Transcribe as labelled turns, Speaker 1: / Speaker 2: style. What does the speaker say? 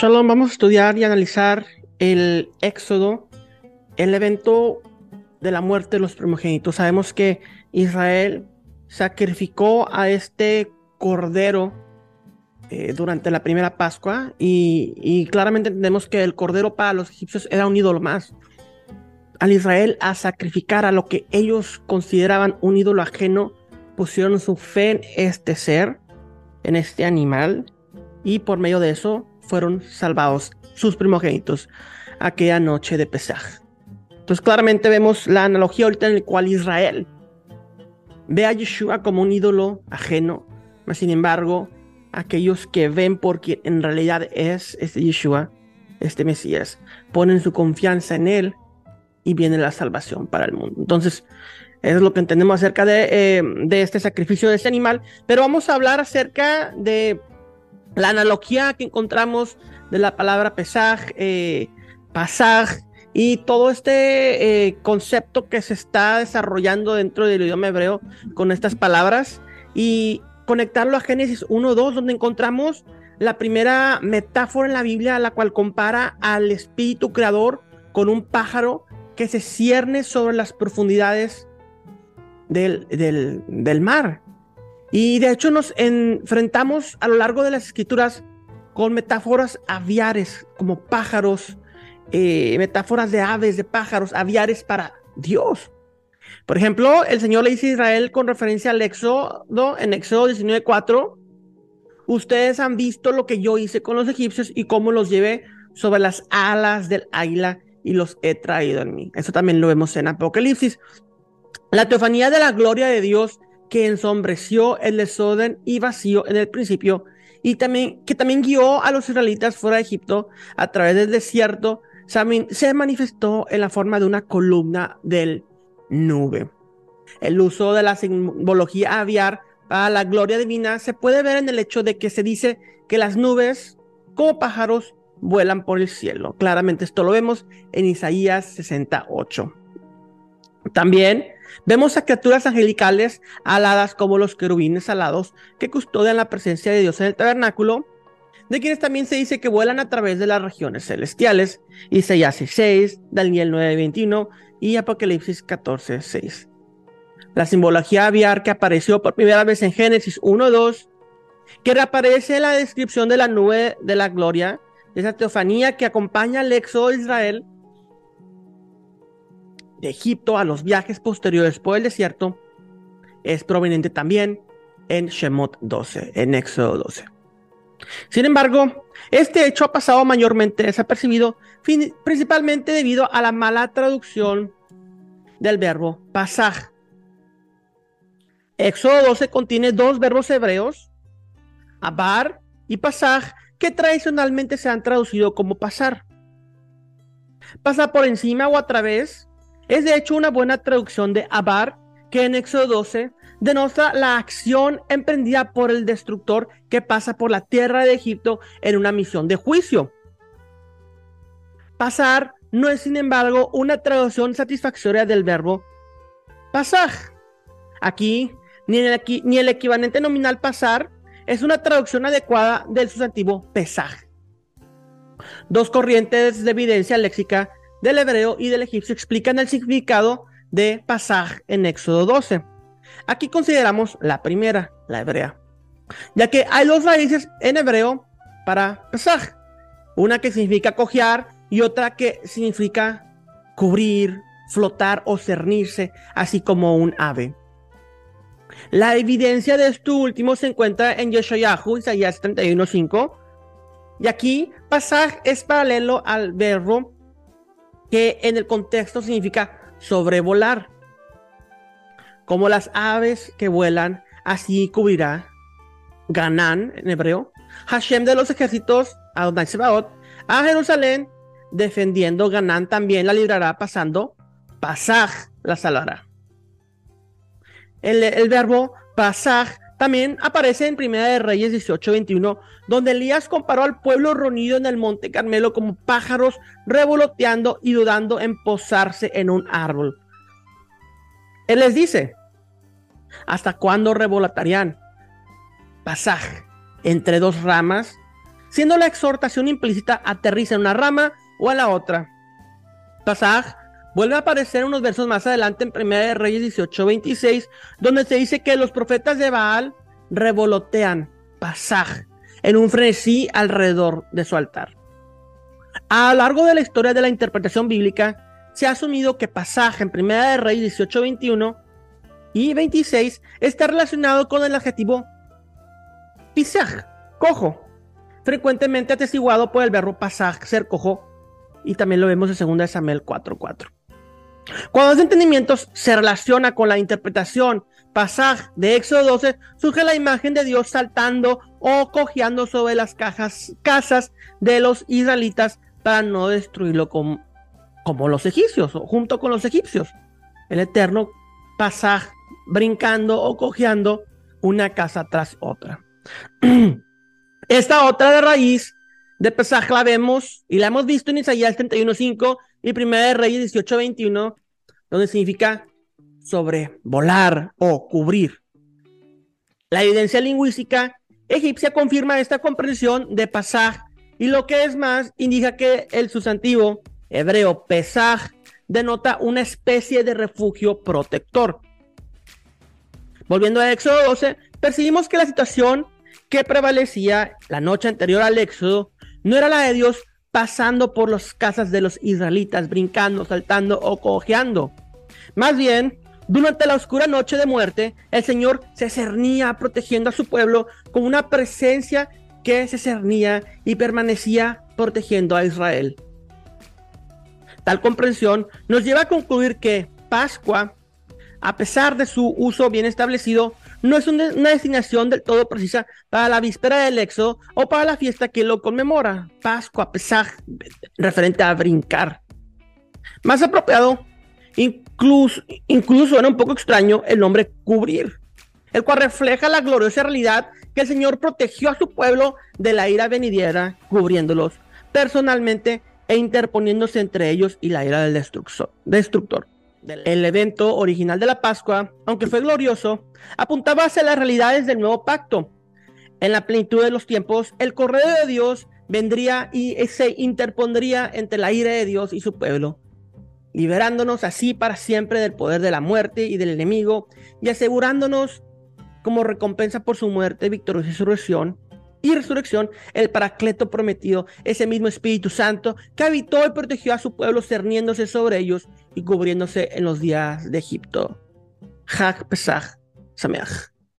Speaker 1: Shalom, vamos a estudiar y analizar el Éxodo, el evento de la muerte de los primogénitos. Sabemos que Israel sacrificó a este cordero eh, durante la primera Pascua y, y, claramente entendemos que el cordero para los egipcios era un ídolo más. Al Israel a sacrificar a lo que ellos consideraban un ídolo ajeno, pusieron su fe en este ser, en este animal, y por medio de eso fueron salvados sus primogénitos aquella noche de Pesaj. Entonces claramente vemos la analogía ahorita en la cual Israel ve a Yeshua como un ídolo ajeno, mas sin embargo, aquellos que ven por quien en realidad es este Yeshua, este Mesías, ponen su confianza en él y viene la salvación para el mundo. Entonces, es lo que entendemos acerca de, eh, este sacrificio de este animal, pero vamos a hablar acerca de la analogía que encontramos de la palabra pesaj, eh, pasaj y todo este eh, concepto que se está desarrollando dentro del idioma hebreo con estas palabras y conectarlo a Génesis 1.2 donde encontramos la primera metáfora en la Biblia la cual compara al espíritu creador con un pájaro que se cierne sobre las profundidades del, del, del mar. Y de hecho nos enfrentamos a lo largo de las escrituras con metáforas aviares, como pájaros, eh, metáforas de aves, de pájaros, aviares para Dios. Por ejemplo, el Señor le dice a Israel con referencia al Éxodo, en Éxodo 19:4, ustedes han visto lo que yo hice con los egipcios y cómo los llevé sobre las alas del águila y los he traído en mí. Eso también lo vemos en Apocalipsis. La teofanía de la gloria de Dios que ensombreció el desorden y vacío en el principio, y también que también guió a los israelitas fuera de Egipto a través del desierto, se manifestó en la forma de una columna del nube. El uso de la simbología aviar para la gloria divina se puede ver en el hecho de que se dice que las nubes, como pájaros, vuelan por el cielo. Claramente esto lo vemos en Isaías 68. También Vemos a criaturas angelicales aladas como los querubines alados que custodian la presencia de Dios en el tabernáculo, de quienes también se dice que vuelan a través de las regiones celestiales, Isaías 6, Daniel 9:21 y Apocalipsis 14:6. La simbología aviar que apareció por primera vez en Génesis 1:2, que reaparece en la descripción de la nube de la gloria, esa teofanía que acompaña al éxodo de Israel, de Egipto a los viajes posteriores por el desierto es proveniente también en Shemot 12, en Éxodo 12. Sin embargo, este hecho ha pasado mayormente desapercibido, principalmente debido a la mala traducción del verbo pasaj. Éxodo 12 contiene dos verbos hebreos, abar y pasaj, que tradicionalmente se han traducido como pasar. Pasa por encima o a través, es de hecho una buena traducción de Abar, que en Éxodo 12 denota la acción emprendida por el destructor que pasa por la tierra de Egipto en una misión de juicio. Pasar no es, sin embargo, una traducción satisfactoria del verbo pasar. Aquí, ni el, ni el equivalente nominal pasar es una traducción adecuada del sustantivo pesaj. Dos corrientes de evidencia léxica del hebreo y del egipcio explican el significado de pasaj en Éxodo 12. Aquí consideramos la primera, la hebrea, ya que hay dos raíces en hebreo para pasaj, una que significa cojear y otra que significa cubrir, flotar o cernirse, así como un ave. La evidencia de esto último se encuentra en Yeshayahu, Isaías 31.5, y aquí pasaj es paralelo al verbo que en el contexto significa sobrevolar. Como las aves que vuelan, así cubrirá Ganán en hebreo, Hashem de los ejércitos, Adonai Sebaot, a Jerusalén, defendiendo Ganán también la librará pasando, pasaj la salvará. El, el verbo pasaj también aparece en Primera de Reyes 18:21, donde Elías comparó al pueblo reunido en el monte Carmelo como pájaros revoloteando y dudando en posarse en un árbol. Él les dice, ¿hasta cuándo revolotarían? Pasaj entre dos ramas, siendo la exhortación implícita aterriza en una rama o en la otra. Pasaj vuelve a aparecer unos versos más adelante en 1 de Reyes 18, 26, donde se dice que los profetas de Baal revolotean, pasaj, en un frenesí alrededor de su altar. A lo largo de la historia de la interpretación bíblica, se ha asumido que pasaje en 1 de Reyes 18, 21 y 26 está relacionado con el adjetivo pisaj, cojo, frecuentemente atestiguado por el verbo pasaj, ser cojo, y también lo vemos en 2 Samuel 4:4. Cuando ese entendimiento se relaciona con la interpretación pasaj de Éxodo 12, surge la imagen de Dios saltando o cojeando sobre las cajas, casas de los israelitas para no destruirlo como, como los egipcios, o junto con los egipcios. El eterno pasaj brincando o cojeando una casa tras otra. Esta otra de raíz de Pesaj la vemos y la hemos visto en Isaías 31.5 y Primera de Reyes 18.21, donde significa sobrevolar o cubrir. La evidencia lingüística egipcia confirma esta comprensión de Pesaj y lo que es más, indica que el sustantivo hebreo Pesaj denota una especie de refugio protector. Volviendo a Éxodo 12, percibimos que la situación que prevalecía la noche anterior al éxodo no era la de Dios pasando por las casas de los israelitas, brincando, saltando o cojeando. Más bien, durante la oscura noche de muerte, el Señor se cernía protegiendo a su pueblo con una presencia que se cernía y permanecía protegiendo a Israel. Tal comprensión nos lleva a concluir que Pascua, a pesar de su uso bien establecido, no es una, destinación del todo precisa para la víspera del éxodo o para la fiesta que lo conmemora, Pascua, Pesaj, referente a brincar. Más apropiado, incluso, incluso era un poco extraño el nombre cubrir, el cual refleja la gloriosa realidad que el Señor protegió a su pueblo de la ira venidera, cubriéndolos personalmente e interponiéndose entre ellos y la ira del destructor. El evento original de la Pascua, aunque fue glorioso, apuntaba hacia las realidades del nuevo pacto. En la plenitud de los tiempos, el correo de Dios vendría y se interpondría entre la ira de Dios y su pueblo, liberándonos así para siempre del poder de la muerte y del enemigo y asegurándonos como recompensa por su muerte, victoria y resurrección, y resurrección, el paracleto prometido, ese mismo Espíritu Santo que habitó y protegió a su pueblo cerniéndose sobre ellos y cubriéndose en los días de Egipto. Hag Pesach Sameach.